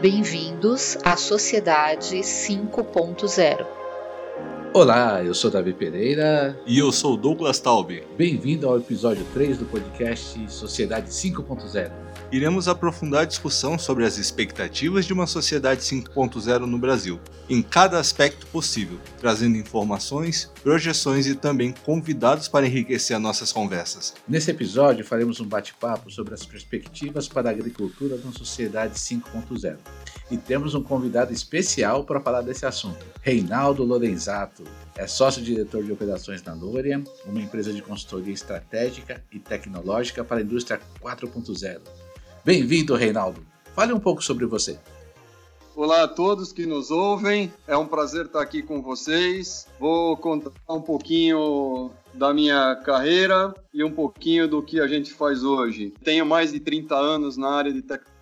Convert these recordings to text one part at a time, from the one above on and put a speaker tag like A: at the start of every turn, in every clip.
A: Bem-vindos à Sociedade 5.0.
B: Olá, eu sou Davi Pereira.
C: E eu sou Douglas Taube.
B: Bem-vindo ao episódio 3 do podcast Sociedade 5.0
C: iremos aprofundar a discussão sobre as expectativas de uma sociedade 5.0 no Brasil, em cada aspecto possível, trazendo informações, projeções e também convidados para enriquecer as nossas conversas.
B: Nesse episódio, faremos um bate-papo sobre as perspectivas para a agricultura na sociedade 5.0. E temos um convidado especial para falar desse assunto, Reinaldo Lorenzato. É sócio-diretor de operações na Lorian, uma empresa de consultoria estratégica e tecnológica para a indústria 4.0. Bem-vindo, Reinaldo. Fale um pouco sobre você.
D: Olá a todos que nos ouvem. É um prazer estar aqui com vocês. Vou contar um pouquinho da minha carreira e um pouquinho do que a gente faz hoje. Tenho mais de 30 anos na área de tecnologia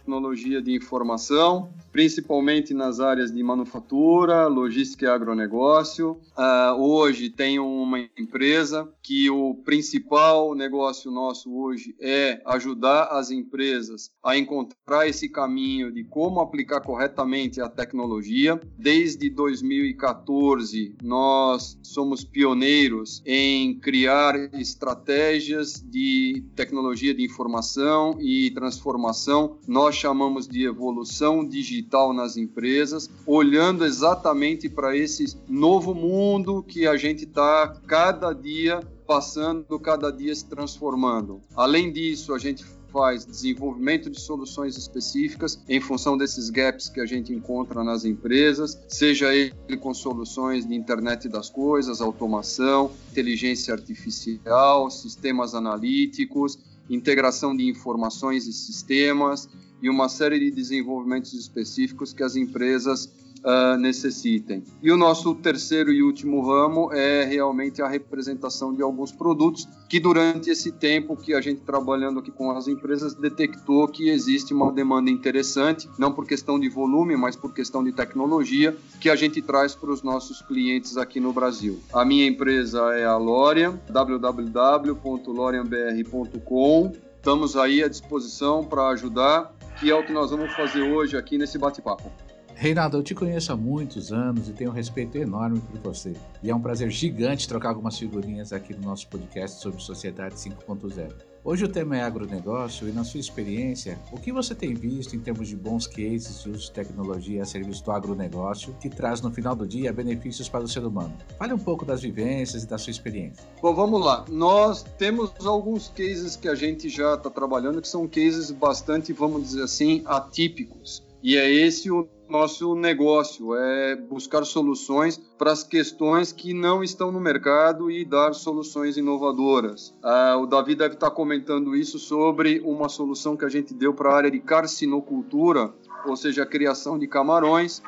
D: de informação principalmente nas áreas de manufatura, logística e agronegócio. Uh, hoje tenho uma empresa que o principal negócio nosso hoje é ajudar as empresas a encontrar esse caminho de como aplicar corretamente a tecnologia. Desde 2014, nós somos pioneiros em criar estratégias de tecnologia de informação e transformação. Nós chamamos de evolução digital nas empresas, olhando exatamente para esse novo mundo que a gente está cada dia passando, cada dia se transformando. Além disso, a gente faz desenvolvimento de soluções específicas em função desses gaps que a gente encontra nas empresas, seja ele com soluções de internet das coisas, automação, inteligência artificial, sistemas analíticos, integração de informações e sistemas, e uma série de desenvolvimentos específicos que as empresas uh, necessitem. E o nosso terceiro e último ramo é realmente a representação de alguns produtos que durante esse tempo que a gente trabalhando aqui com as empresas detectou que existe uma demanda interessante, não por questão de volume, mas por questão de tecnologia, que a gente traz para os nossos clientes aqui no Brasil. A minha empresa é a Lorian, www.lorianbr.com. Estamos aí à disposição para ajudar que é o que nós vamos fazer hoje aqui nesse bate-papo.
B: Reinaldo, eu te conheço há muitos anos e tenho um respeito enorme por você. E é um prazer gigante trocar algumas figurinhas aqui no nosso podcast sobre Sociedade 5.0. Hoje o tema é agronegócio e, na sua experiência, o que você tem visto em termos de bons cases de uso de tecnologia a serviço do agronegócio que traz no final do dia benefícios para o ser humano? Fale um pouco das vivências e da sua experiência.
D: Bom, vamos lá. Nós temos alguns cases que a gente já está trabalhando que são cases bastante, vamos dizer assim, atípicos. E é esse o nosso negócio, é buscar soluções para as questões que não estão no mercado e dar soluções inovadoras. Ah, o Davi deve estar comentando isso sobre uma solução que a gente deu para a área de carcinocultura, ou seja, a criação de camarões,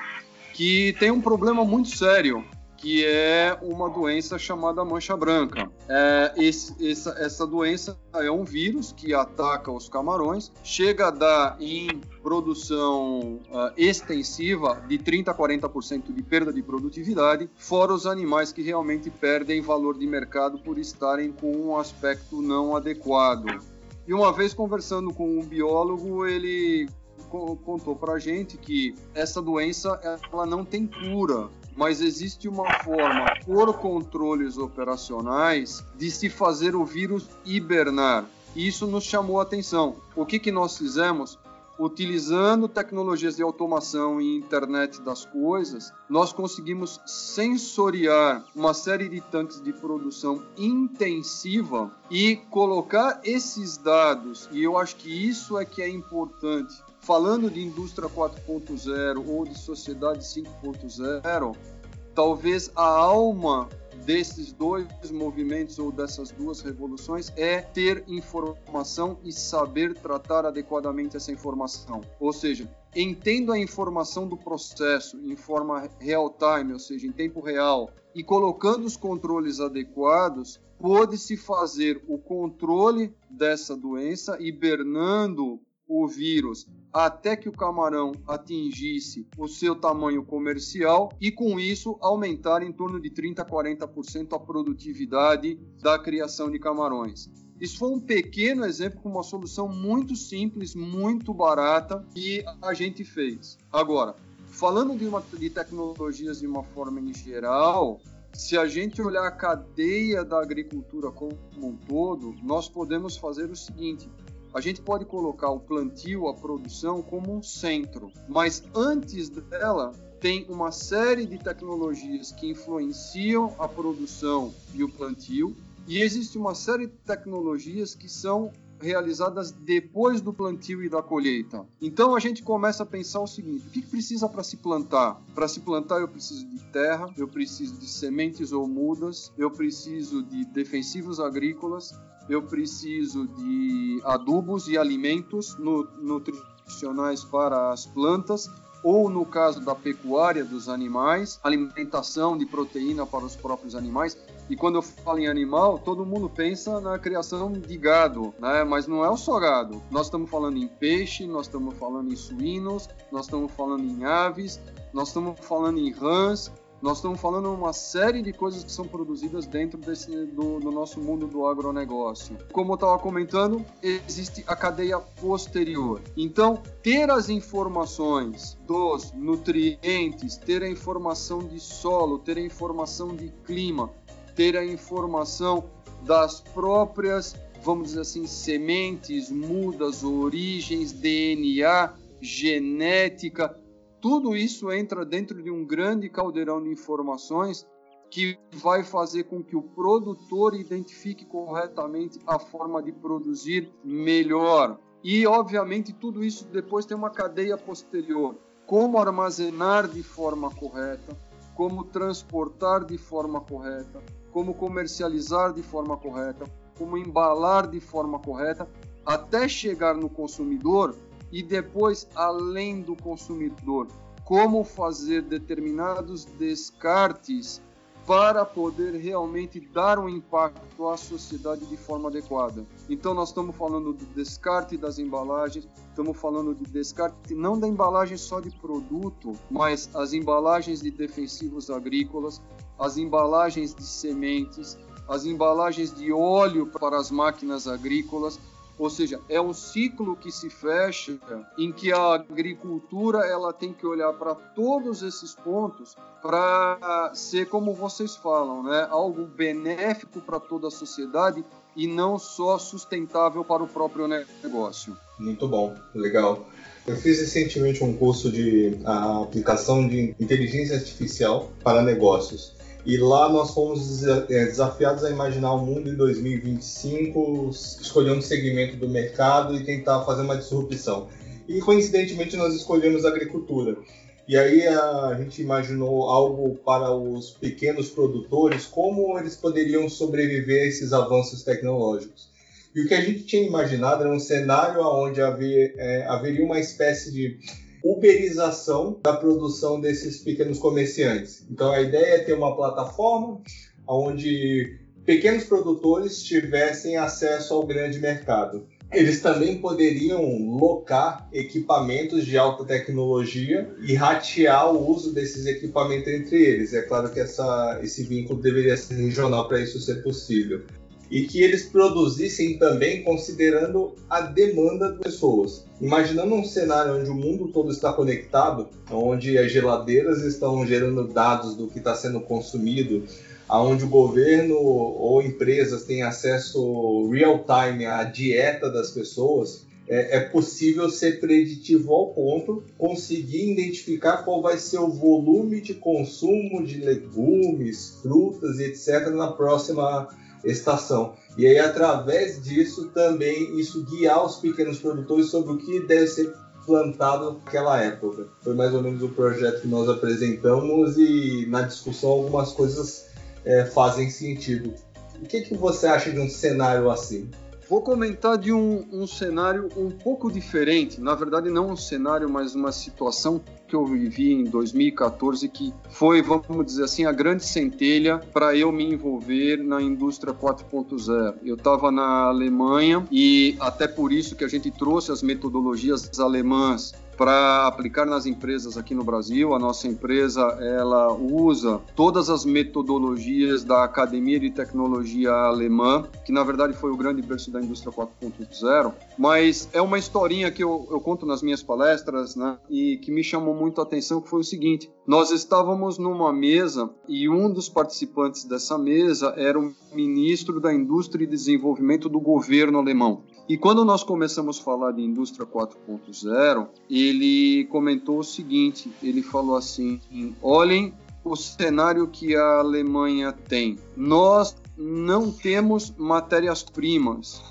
D: que tem um problema muito sério que é uma doença chamada mancha branca. É, esse, essa, essa doença é um vírus que ataca os camarões, chega a dar em produção uh, extensiva de 30 a 40% de perda de produtividade, fora os animais que realmente perdem valor de mercado por estarem com um aspecto não adequado. E uma vez conversando com um biólogo, ele contou para gente que essa doença ela não tem cura mas existe uma forma, por controles operacionais, de se fazer o vírus hibernar. E isso nos chamou a atenção. O que, que nós fizemos? Utilizando tecnologias de automação e internet das coisas, nós conseguimos sensoriar uma série de tanques de produção intensiva e colocar esses dados, e eu acho que isso é que é importante, falando de indústria 4.0 ou de sociedade 5.0, talvez a alma desses dois movimentos ou dessas duas revoluções é ter informação e saber tratar adequadamente essa informação. Ou seja, entendo a informação do processo em forma real time, ou seja, em tempo real, e colocando os controles adequados, pode-se fazer o controle dessa doença, hibernando o vírus até que o camarão atingisse o seu tamanho comercial e com isso aumentar em torno de 30 a 40% a produtividade da criação de camarões. Isso foi um pequeno exemplo com uma solução muito simples, muito barata que a gente fez. Agora, falando de, uma, de tecnologias de uma forma em geral, se a gente olhar a cadeia da agricultura como um todo, nós podemos fazer o seguinte: a gente pode colocar o plantio, a produção, como um centro, mas antes dela tem uma série de tecnologias que influenciam a produção e o plantio, e existe uma série de tecnologias que são realizadas depois do plantio e da colheita. Então a gente começa a pensar o seguinte: o que precisa para se plantar? Para se plantar, eu preciso de terra, eu preciso de sementes ou mudas, eu preciso de defensivos agrícolas, eu preciso de adubos e alimentos nutricionais para as plantas ou no caso da pecuária dos animais, alimentação de proteína para os próprios animais. E quando eu falo em animal, todo mundo pensa na criação de gado, né? Mas não é só gado. Nós estamos falando em peixe, nós estamos falando em suínos, nós estamos falando em aves, nós estamos falando em rãs, nós estamos falando uma série de coisas que são produzidas dentro desse, do, do nosso mundo do agronegócio. Como eu estava comentando, existe a cadeia posterior. Então, ter as informações dos nutrientes, ter a informação de solo, ter a informação de clima, ter a informação das próprias, vamos dizer assim, sementes, mudas, origens, DNA, genética, tudo isso entra dentro de um grande caldeirão de informações que vai fazer com que o produtor identifique corretamente a forma de produzir melhor. E, obviamente, tudo isso depois tem uma cadeia posterior. Como armazenar de forma correta, como transportar de forma correta, como comercializar de forma correta, como embalar de forma correta, até chegar no consumidor e depois, além do consumidor, como fazer determinados descartes para poder realmente dar um impacto à sociedade de forma adequada. Então nós estamos falando do descarte das embalagens, estamos falando de descarte não da embalagem só de produto, mas as embalagens de defensivos agrícolas, as embalagens de sementes, as embalagens de óleo para as máquinas agrícolas, ou seja, é um ciclo que se fecha em que a agricultura ela tem que olhar para todos esses pontos para ser como vocês falam, né, algo benéfico para toda a sociedade e não só sustentável para o próprio negócio.
C: Muito bom, legal. Eu fiz recentemente um curso de aplicação de inteligência artificial para negócios. E lá nós fomos é, desafiados a imaginar o mundo em 2025, escolher um segmento do mercado e tentar fazer uma disrupção. E coincidentemente nós escolhemos a agricultura. E aí a gente imaginou algo para os pequenos produtores, como eles poderiam sobreviver a esses avanços tecnológicos. E o que a gente tinha imaginado era um cenário onde haver, é, haveria uma espécie de uberização da produção desses pequenos comerciantes. Então a ideia é ter uma plataforma onde pequenos produtores tivessem acesso ao grande mercado. Eles também poderiam locar equipamentos de alta tecnologia e ratear o uso desses equipamentos entre eles. É claro que essa, esse vínculo deveria ser regional para isso ser possível e que eles produzissem também considerando a demanda das pessoas. Imaginando um cenário onde o mundo todo está conectado, onde as geladeiras estão gerando dados do que está sendo consumido, onde o governo ou empresas têm acesso real time à dieta das pessoas, é, é, possível ser preditivo ao ponto, conseguir identificar qual vai ser o volume de consumo de legumes, frutas etc. na próxima estação. E aí, através disso, também isso guiar os pequenos produtores sobre o que deve ser plantado naquela época. Foi mais ou menos o projeto que nós apresentamos e na discussão algumas coisas é, fazem sentido. O que, que você acha de um cenário assim?
D: Vou comentar de um, um, cenário um pouco diferente. Na verdade, não um cenário, mas uma situação que eu vivi em 2014 que foi, vamos dizer assim, a grande centelha para eu me envolver na indústria 4.0. Eu estava na Alemanha e até por isso que a gente trouxe as metodologias alemãs para aplicar nas empresas aqui no Brasil. A nossa empresa ela usa todas as metodologias da Academia de Tecnologia Alemã, que na verdade foi o grande berço da indústria 4.0, mas é uma historinha que eu, eu conto nas minhas palestras, né, e que me chamou muito a atenção, que foi o seguinte: nós estávamos numa mesa e um dos participantes dessa mesa era o ministro da Indústria e Desenvolvimento do governo alemão. E quando nós começamos a falar de indústria 4.0, ele comentou o seguinte: ele falou assim, olhem o cenário que a Alemanha tem. Nós não temos matérias-primas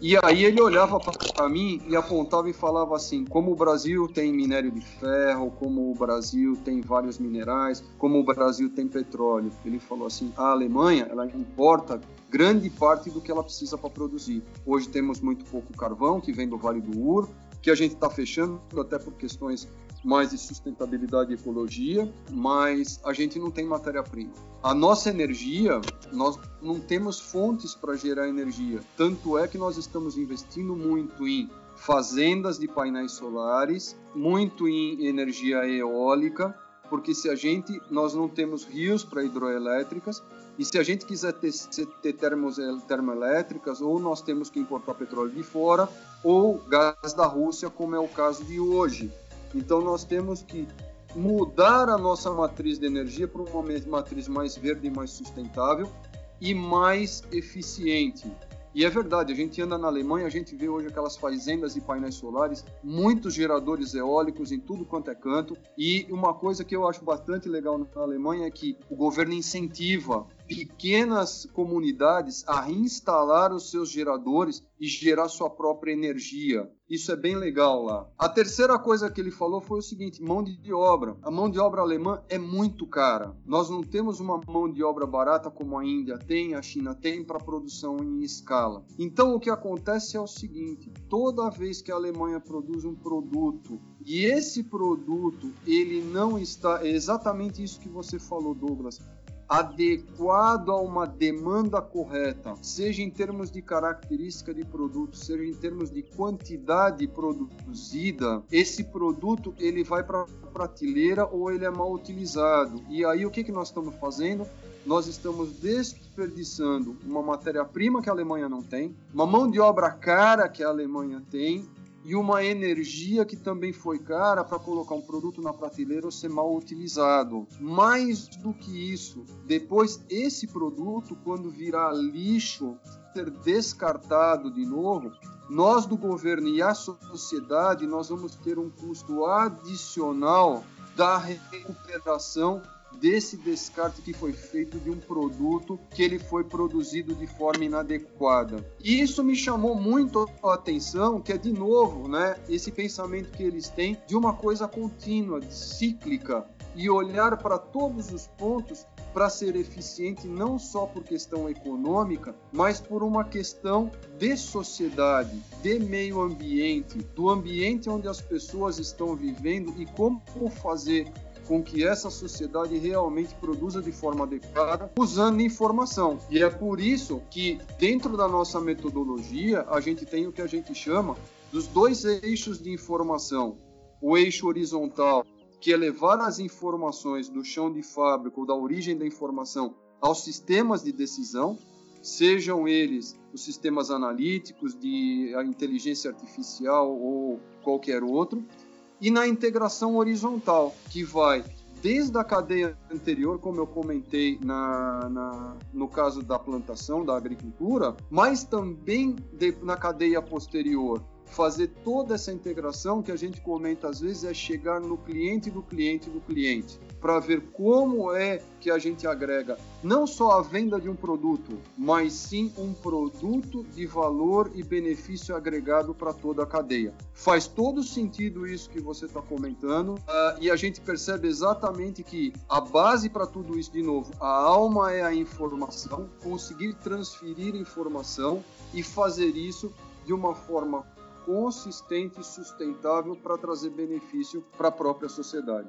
D: e aí ele olhava para mim e apontava e falava assim: como o Brasil tem minério de ferro, como o Brasil tem vários minerais, como o Brasil tem petróleo. Ele falou assim: a Alemanha ela importa grande parte do que ela precisa para produzir. Hoje temos muito pouco carvão que vem do Vale do Ur, que a gente está fechando até por questões mais de sustentabilidade e ecologia, mas a gente não tem matéria-prima. A nossa energia, nós não temos fontes para gerar energia. Tanto é que nós estamos investindo muito em fazendas de painéis solares, muito em energia eólica, porque se a gente nós não temos rios para hidroelétricas e se a gente quiser ter, ter termos, termoelétricas ou nós temos que importar petróleo de fora ou gás da Rússia, como é o caso de hoje. Então nós temos que mudar a nossa matriz de energia para uma matriz mais verde e mais sustentável e mais eficiente. E é verdade, a gente anda na Alemanha, a gente vê hoje aquelas fazendas de painéis solares, muitos geradores eólicos em tudo quanto é canto. E uma coisa que eu acho bastante legal na Alemanha é que o governo incentiva pequenas comunidades a reinstalar os seus geradores e gerar sua própria energia. Isso é bem legal lá. A terceira coisa que ele falou foi o seguinte: mão de obra. A mão de obra alemã é muito cara. Nós não temos uma mão de obra barata como a Índia tem, a China tem para produção em escala. Então o que acontece é o seguinte: toda vez que a Alemanha produz um produto e esse produto ele não está é exatamente isso que você falou, Douglas adequado a uma demanda correta, seja em termos de característica de produto, seja em termos de quantidade produzida, esse produto ele vai para a prateleira ou ele é mal utilizado. E aí o que, que nós estamos fazendo? Nós estamos desperdiçando uma matéria-prima que a Alemanha não tem, uma mão de obra cara que a Alemanha tem e uma energia que também foi cara para colocar um produto na prateleira ou ser mal utilizado. Mais do que isso, depois esse produto, quando virar lixo, ser descartado de novo, nós do governo e a sociedade, nós vamos ter um custo adicional da recuperação desse descarte que foi feito de um produto que ele foi produzido de forma inadequada. E isso me chamou muito a atenção, que é de novo, né, esse pensamento que eles têm de uma coisa contínua, cíclica, e olhar para todos os pontos para ser eficiente não só por questão econômica, mas por uma questão de sociedade, de meio ambiente, do ambiente onde as pessoas estão vivendo e como fazer com que essa sociedade realmente produza de forma adequada usando informação. E é por isso que, dentro da nossa metodologia, a gente tem o que a gente chama dos dois eixos de informação. O eixo horizontal, que é levar as informações do chão de fábrica ou da origem da informação aos sistemas de decisão, sejam eles os sistemas analíticos de inteligência artificial ou qualquer outro, e na integração horizontal, que vai desde a cadeia anterior, como eu comentei na, na, no caso da plantação, da agricultura, mas também de, na cadeia posterior, fazer toda essa integração que a gente comenta às vezes é chegar no cliente do cliente do cliente para ver como é que a gente agrega não só a venda de um produto, mas sim um produto de valor e benefício agregado para toda a cadeia. Faz todo sentido isso que você está comentando uh, e a gente percebe exatamente que a base para tudo isso, de novo, a alma é a informação, conseguir transferir informação e fazer isso de uma forma consistente e sustentável para trazer benefício para a própria sociedade.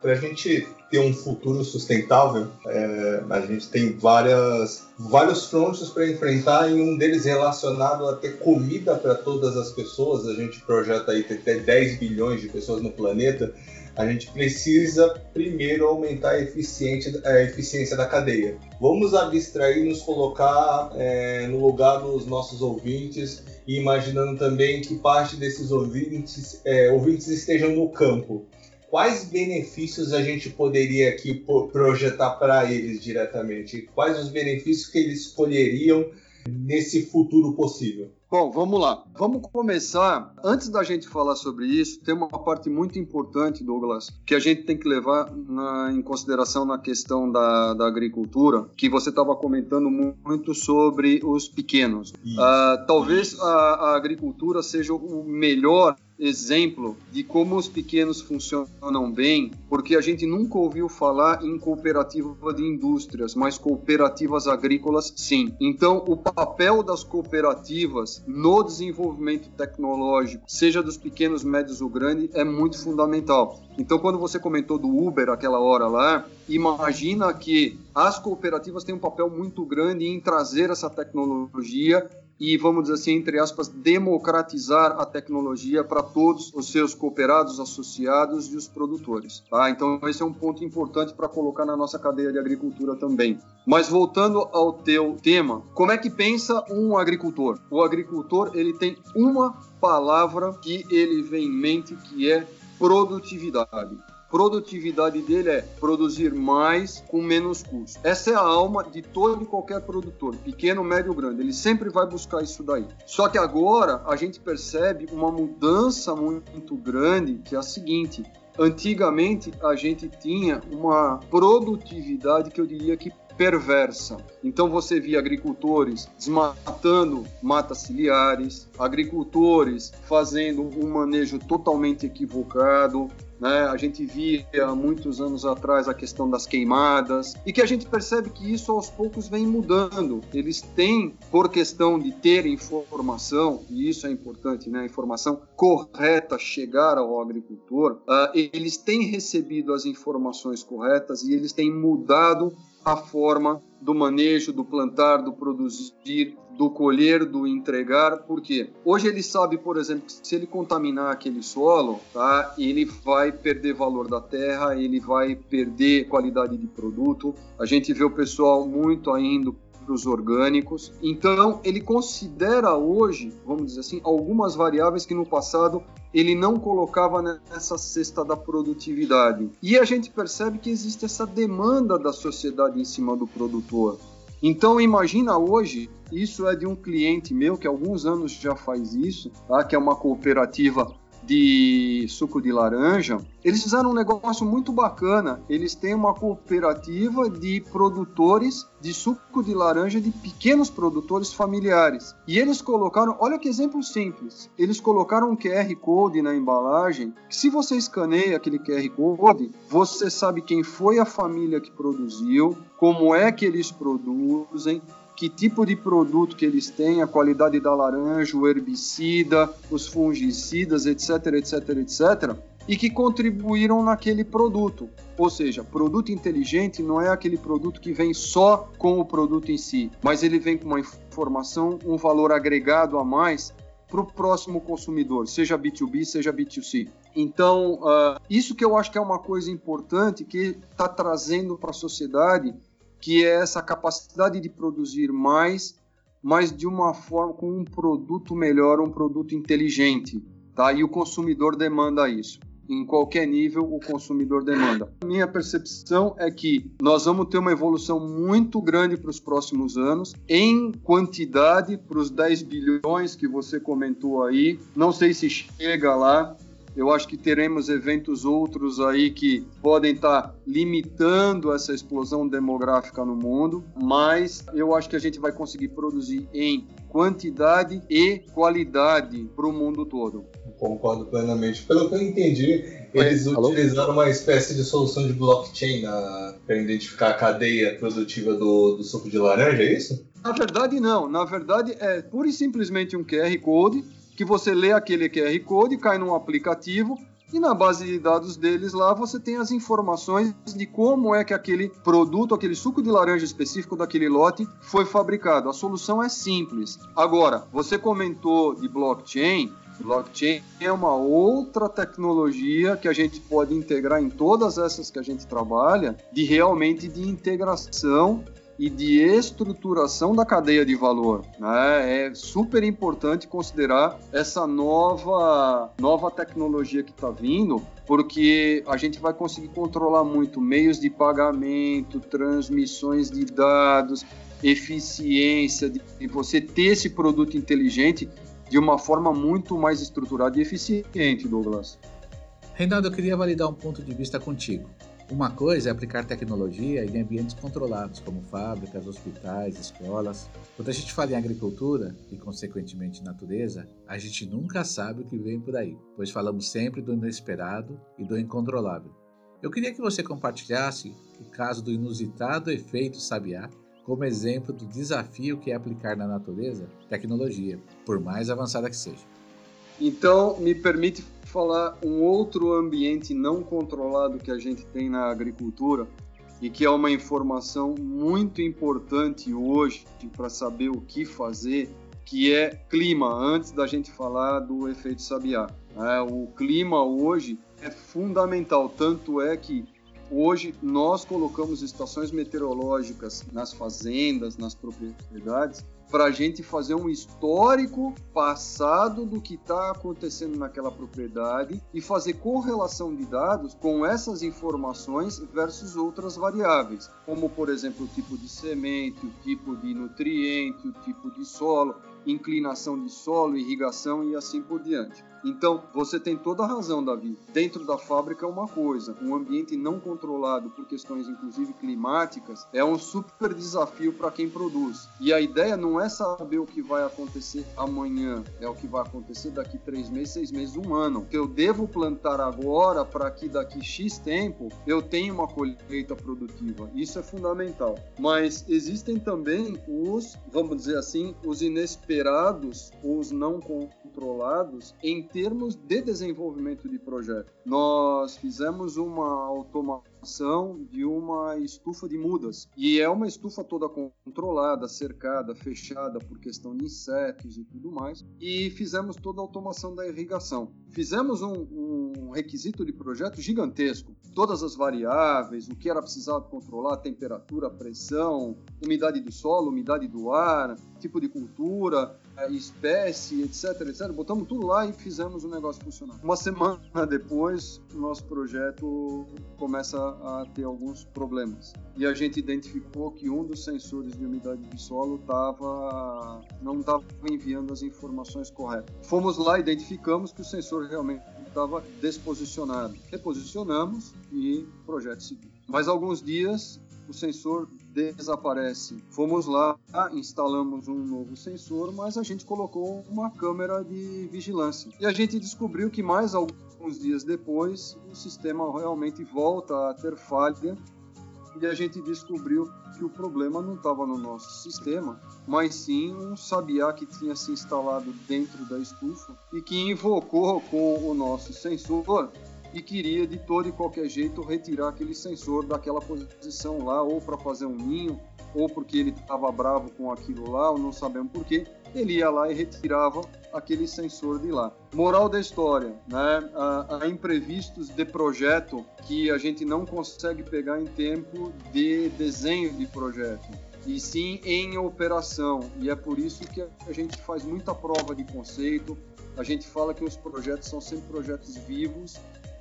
C: para a gente ter um futuro sustentável, é, a gente tem várias, vários frontes para enfrentar e um deles relacionado a ter comida para todas as pessoas. A gente projeta aí até 10 bilhões de pessoas no planeta. A gente precisa primeiro aumentar a eficiência, a eficiência da cadeia. Vamos abstrair nos colocar é, no lugar dos nossos ouvintes e imaginando também que parte desses ouvintes, é, ouvintes estejam no campo quais benefícios a gente poderia aqui projetar para eles diretamente? Quais os benefícios que eles escolheriam nesse futuro possível?
D: Bom, vamos lá. Vamos começar. Antes da gente falar sobre isso, tem uma parte muito importante, Douglas, que a gente tem que levar na, em consideração na questão da, da agricultura, que você estava comentando muito sobre os pequenos. Uh, talvez a, a agricultura seja o melhor exemplo de como os pequenos funcionam bem, porque a gente nunca ouviu falar em cooperativa de indústrias, mas cooperativas agrícolas sim. Então, o papel das cooperativas no desenvolvimento tecnológico, seja dos pequenos, médios ou grandes, é muito fundamental. Então, quando você comentou do Uber aquela hora lá, imagina que as cooperativas têm um papel muito grande em trazer essa tecnologia e, vamos dizer assim, entre aspas, democratizar a tecnologia para todos os seus cooperados, associados e os produtores. Tá? Então, esse é um ponto importante para colocar na nossa cadeia de agricultura também. Mas voltando ao teu tema, como é que pensa um agricultor? O agricultor ele tem uma palavra que ele vem em mente que é produtividade produtividade dele é produzir mais com menos custo. Essa é a alma de todo e qualquer produtor, pequeno, médio grande. Ele sempre vai buscar isso daí. Só que agora a gente percebe uma mudança muito grande, que é a seguinte: antigamente a gente tinha uma produtividade que eu diria que perversa. Então você via agricultores desmatando matas ciliares, agricultores fazendo um manejo totalmente equivocado, né? A gente via muitos anos atrás a questão das queimadas e que a gente percebe que isso aos poucos vem mudando. Eles têm, por questão de ter informação, e isso é importante, né? informação correta chegar ao agricultor, uh, eles têm recebido as informações corretas e eles têm mudado a forma do manejo, do plantar, do produzir, do colher, do entregar, porque hoje ele sabe, por exemplo, que se ele contaminar aquele solo, tá, ele vai perder valor da terra, ele vai perder qualidade de produto. A gente vê o pessoal muito ainda para os orgânicos. Então, ele considera hoje, vamos dizer assim, algumas variáveis que no passado ele não colocava nessa cesta da produtividade. E a gente percebe que existe essa demanda da sociedade em cima do produtor. Então imagina hoje, isso é de um cliente meu que alguns anos já faz isso, tá? que é uma cooperativa de suco de laranja, eles fizeram um negócio muito bacana. Eles têm uma cooperativa de produtores de suco de laranja de pequenos produtores familiares. E eles colocaram, olha que exemplo simples. Eles colocaram um QR Code na embalagem, se você escaneia aquele QR Code, você sabe quem foi a família que produziu, como é que eles produzem, que tipo de produto que eles têm, a qualidade da laranja, o herbicida, os fungicidas, etc, etc, etc, e que contribuíram naquele produto. Ou seja, produto inteligente não é aquele produto que vem só com o produto em si, mas ele vem com uma informação, um valor agregado a mais para o próximo consumidor, seja B2B, seja B2C. Então, uh, isso que eu acho que é uma coisa importante que está trazendo para a sociedade que é essa capacidade de produzir mais, mas de uma forma com um produto melhor, um produto inteligente, tá? E o consumidor demanda isso. Em qualquer nível, o consumidor demanda. Minha percepção é que nós vamos ter uma evolução muito grande para os próximos anos, em quantidade, para os 10 bilhões que você comentou aí. Não sei se chega lá, eu acho que teremos eventos outros aí que podem estar tá limitando essa explosão demográfica no mundo, mas eu acho que a gente vai conseguir produzir em quantidade e qualidade para o mundo todo.
C: Concordo plenamente. Pelo que eu entendi, eles Oi, utilizaram uma espécie de solução de blockchain para identificar a cadeia produtiva do, do suco de laranja, é isso?
D: Na verdade, não. Na verdade, é pura e simplesmente um QR Code que você lê aquele QR Code, cai num aplicativo, E na base de dados deles lá você tem as informações de como é que aquele produto, aquele suco de laranja específico daquele lote foi fabricado. A solução é simples. Agora, você comentou de blockchain. Blockchain é uma outra tecnologia que a gente pode integrar em todas essas que a gente trabalha, de realmente de integração e de estruturação da cadeia de valor. Né? É super importante considerar essa nova, nova tecnologia que está vindo, porque a gente vai conseguir controlar muito meios de pagamento, transmissões de dados, eficiência, de você ter esse produto inteligente de uma forma muito mais estruturada e eficiente, Douglas.
B: Reinaldo, eu queria validar um ponto de vista contigo. Uma coisa é aplicar tecnologia em ambientes controlados, como fábricas, hospitais, escolas. Quando a gente fala em agricultura e, consequentemente, natureza, a gente nunca sabe o que vem por aí, pois falamos sempre do inesperado e do incontrolável. Eu queria que você compartilhasse o caso do inusitado efeito sabiá como exemplo do desafio que é aplicar na natureza tecnologia, por mais avançada que seja.
D: Então, me permite falar um outro ambiente não controlado que a gente tem na agricultura e que é uma informação muito importante hoje para saber o que fazer, que é clima, antes da gente falar do efeito sabiá. É, o clima hoje é fundamental, tanto é que hoje nós colocamos estações meteorológicas nas fazendas, nas propriedades, para a gente fazer um histórico passado do que está acontecendo naquela propriedade e fazer correlação de dados com essas informações versus outras variáveis, como por exemplo o tipo de semente, o tipo de nutriente, o tipo de solo, inclinação de solo, irrigação e assim por diante. Então, você tem toda a razão, Davi. Dentro da fábrica é uma coisa, um ambiente não controlado por questões inclusive climáticas é um super desafio para quem produz. E a ideia não é saber o que vai acontecer amanhã, é o que vai acontecer daqui três meses, seis meses, um ano. Que eu devo plantar agora para que daqui X tempo eu tenha uma colheita produtiva. Isso é fundamental. Mas existem também os, vamos dizer assim, os inesperados, os não controlados em termos de desenvolvimento de projeto. Nós fizemos uma automação de uma estufa de mudas e é uma estufa toda controlada, cercada, fechada por questão de insetos e tudo mais e fizemos toda a automação da irrigação. Fizemos um, um requisito de projeto gigantesco, todas as variáveis, o que era precisado controlar, temperatura, pressão, umidade do solo, umidade do ar, tipo de cultura, espécie, etc, etc. Botamos tudo lá e fizemos o negócio funcionar. Uma semana depois, o nosso projeto começa a ter alguns problemas. E a gente identificou que um dos sensores de umidade de solo tava, não estava enviando as informações corretas. Fomos lá, identificamos que o sensor realmente estava desposicionado. Reposicionamos e projeto seguiu. Mais alguns dias, o sensor desaparece. Fomos lá, instalamos um novo sensor, mas a gente colocou uma câmera de vigilância. E a gente descobriu que mais alguns dias depois o sistema realmente volta a ter falha e a gente descobriu que o problema não estava no nosso sistema, mas sim um sabiá que tinha se instalado dentro da estufa e que invocou com o nosso sensor e queria de todo e qualquer jeito retirar aquele sensor daquela posição lá, ou para fazer um ninho, ou porque ele estava bravo com aquilo lá, ou não sabemos porquê, ele ia lá e retirava aquele sensor de lá. Moral da história, né? Há, imprevistos de projeto que a gente não consegue pegar em tempo de desenho de projeto e sim em operação. E é por isso que a gente faz muita prova de conceito. A gente fala que os projetos são sempre projetos vivos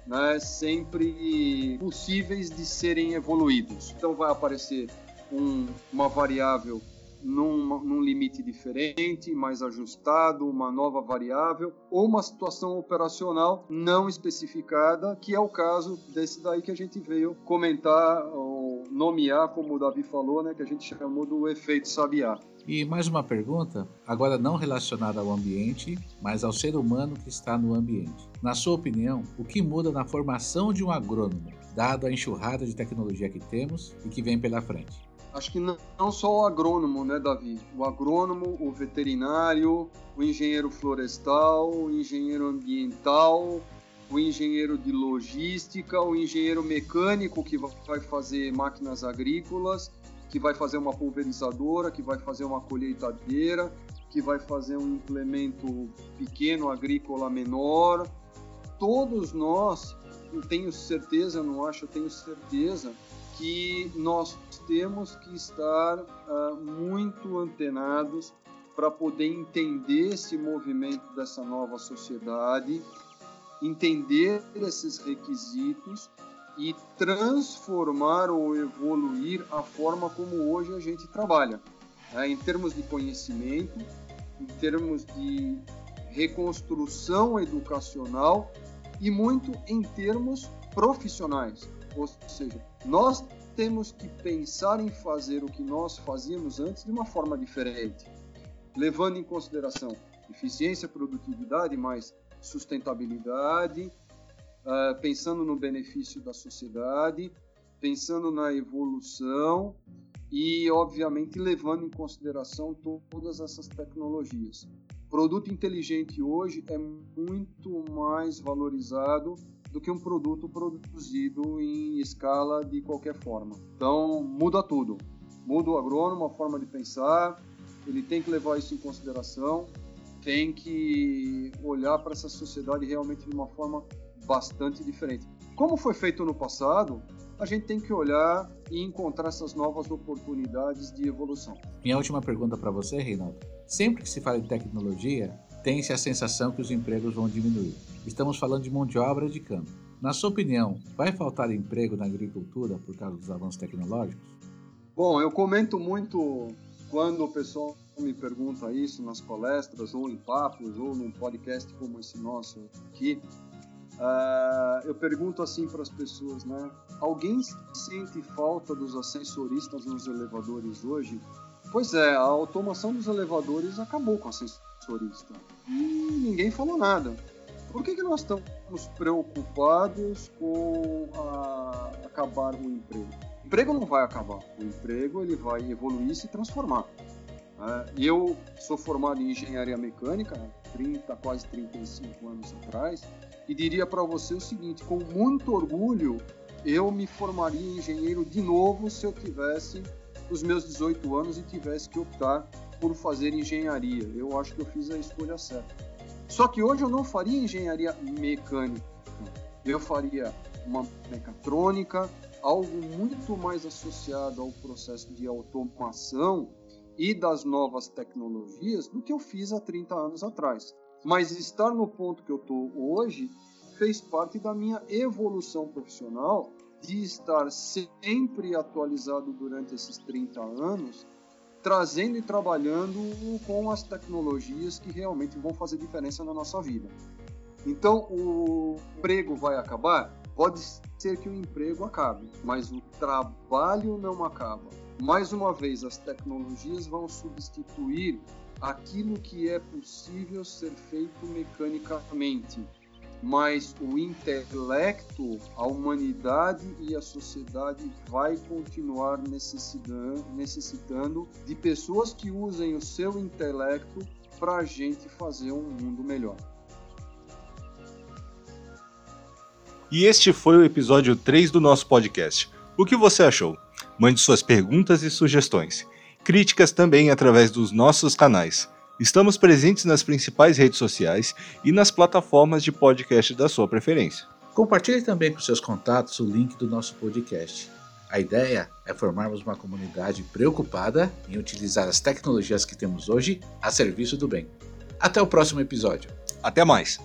D: né, sempre possíveis de serem evoluídos. Então vai aparecer um, uma variável num, num, limite diferente, mais ajustado, uma nova variável, ou uma situação operacional não especificada, que é o caso desse daí que a gente veio comentar, ou nomear, como o Davi falou, né, que a gente chamou do efeito sabiá.
B: E mais uma pergunta, agora não relacionada ao ambiente, mas ao ser humano que está no ambiente. Na sua opinião, o que muda na formação de um agrônomo, dado a enxurrada de tecnologia que temos e que vem pela frente?
D: Acho que não, só o agrônomo, né, Davi? O agrônomo, o veterinário, o engenheiro florestal, o engenheiro ambiental, o engenheiro de logística, o engenheiro mecânico que vai fazer máquinas agrícolas, que vai fazer uma pulverizadora, que vai fazer uma colheitadeira, que vai fazer um implemento pequeno agrícola menor. Todos nós, eu tenho certeza, não acho, eu tenho certeza que nós temos que estar uh, muito antenados para poder entender esse movimento dessa nova sociedade, entender esses requisitos e transformar ou evoluir a forma como hoje a gente trabalha, né? em termos de conhecimento, em termos de reconstrução educacional e muito em termos profissionais. Ou seja, nós temos que pensar em fazer o que nós fazíamos antes de uma forma diferente levando em consideração eficiência, produtividade, mais sustentabilidade, uh, pensando no benefício da sociedade, pensando na evolução e, obviamente, levando em consideração todas essas tecnologias. Produto inteligente hoje é muito mais valorizado do que um produto produzido em escala de qualquer forma. Então, muda tudo. Muda o agrônomo, a forma de pensar, ele tem que levar isso em consideração, tem que olhar para essa sociedade realmente de uma forma bastante diferente. Como foi feito no passado, a gente tem que olhar e encontrar essas novas oportunidades de evolução.
B: Minha última pergunta para você, Reinaldo. Sempre que se fala de tecnologia, tem-se a sensação que os empregos vão diminuir. Estamos falando de mão de obra de campo. Na sua opinião, vai faltar emprego na agricultura por causa dos avanços tecnológicos?
D: Bom, eu comento muito quando o pessoal me pergunta isso nas palestras, ou em papos, ou num podcast como esse nosso aqui, uh, eu pergunto assim para as pessoas, né? Alguém sente falta dos ascensoristas nos elevadores hoje? Pois é, a automação dos elevadores acabou com o ascensorista. E ninguém falou nada. Por que, que nós estamos preocupados com a, acabar o emprego? O emprego não vai acabar. O emprego ele vai evoluir e se transformar. É, eu sou formado em engenharia mecânica, 30, quase 35 anos atrás, e diria para você o seguinte: com muito orgulho, eu me formaria engenheiro de novo se eu tivesse os meus 18 anos e tivesse que optar por fazer engenharia. Eu acho que eu fiz a escolha certa. Só que hoje eu não faria engenharia mecânica, eu faria uma mecatrônica, algo muito mais associado ao processo de automação e das novas tecnologias do que eu fiz há 30 anos atrás. Mas estar no ponto que eu estou hoje fez parte da minha evolução profissional de estar sempre atualizado durante esses 30 anos, trazendo e trabalhando com as tecnologias que realmente vão fazer diferença na nossa vida. Então, o emprego vai acabar? Pode ser que o emprego acabe, mas o trabalho não acaba. Mais uma vez, as tecnologias vão substituir aquilo que é possível ser feito mecanicamente, mas o intelecto, a humanidade e a sociedade vai continuar necessitando, necessitando de pessoas que usem o seu intelecto para a gente fazer um mundo melhor.
C: E este foi o episódio 3 do nosso podcast. O que você achou? Mande suas perguntas e sugestões. Críticas também através dos nossos canais. Estamos presentes nas principais redes sociais e nas plataformas de podcast da sua preferência.
B: Compartilhe também com seus contatos o link do nosso podcast. A ideia é formarmos uma comunidade preocupada em utilizar as tecnologias que temos hoje a serviço do bem. Até o próximo episódio.
C: Até mais!